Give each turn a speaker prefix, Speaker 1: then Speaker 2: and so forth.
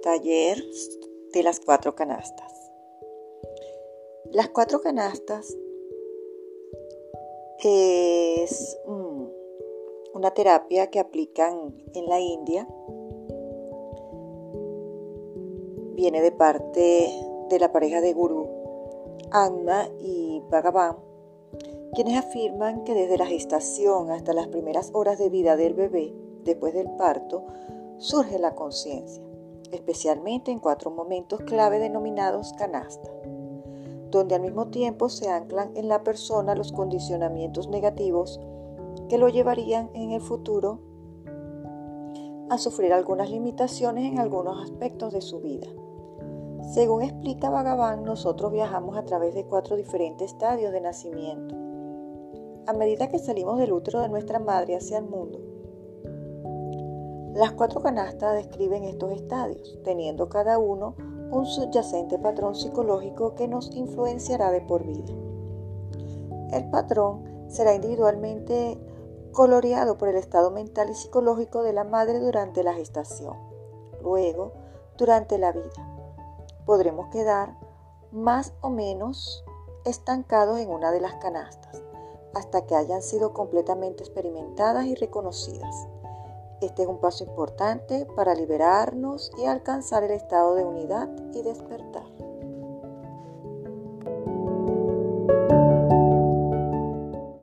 Speaker 1: Taller de las cuatro canastas. Las cuatro canastas es mm, una terapia que aplican en la India. Viene de parte de la pareja de Guru, Anna y Bhagavan, quienes afirman que desde la gestación hasta las primeras horas de vida del bebé, después del parto, surge la conciencia especialmente en cuatro momentos clave denominados canasta, donde al mismo tiempo se anclan en la persona los condicionamientos negativos que lo llevarían en el futuro a sufrir algunas limitaciones en algunos aspectos de su vida. Según explica Bhagavan, nosotros viajamos a través de cuatro diferentes estadios de nacimiento. A medida que salimos del útero de nuestra madre hacia el mundo, las cuatro canastas describen estos estadios, teniendo cada uno un subyacente patrón psicológico que nos influenciará de por vida. El patrón será individualmente coloreado por el estado mental y psicológico de la madre durante la gestación. Luego, durante la vida, podremos quedar más o menos estancados en una de las canastas hasta que hayan sido completamente experimentadas y reconocidas. Este es un paso importante para liberarnos y alcanzar el estado de unidad y despertar.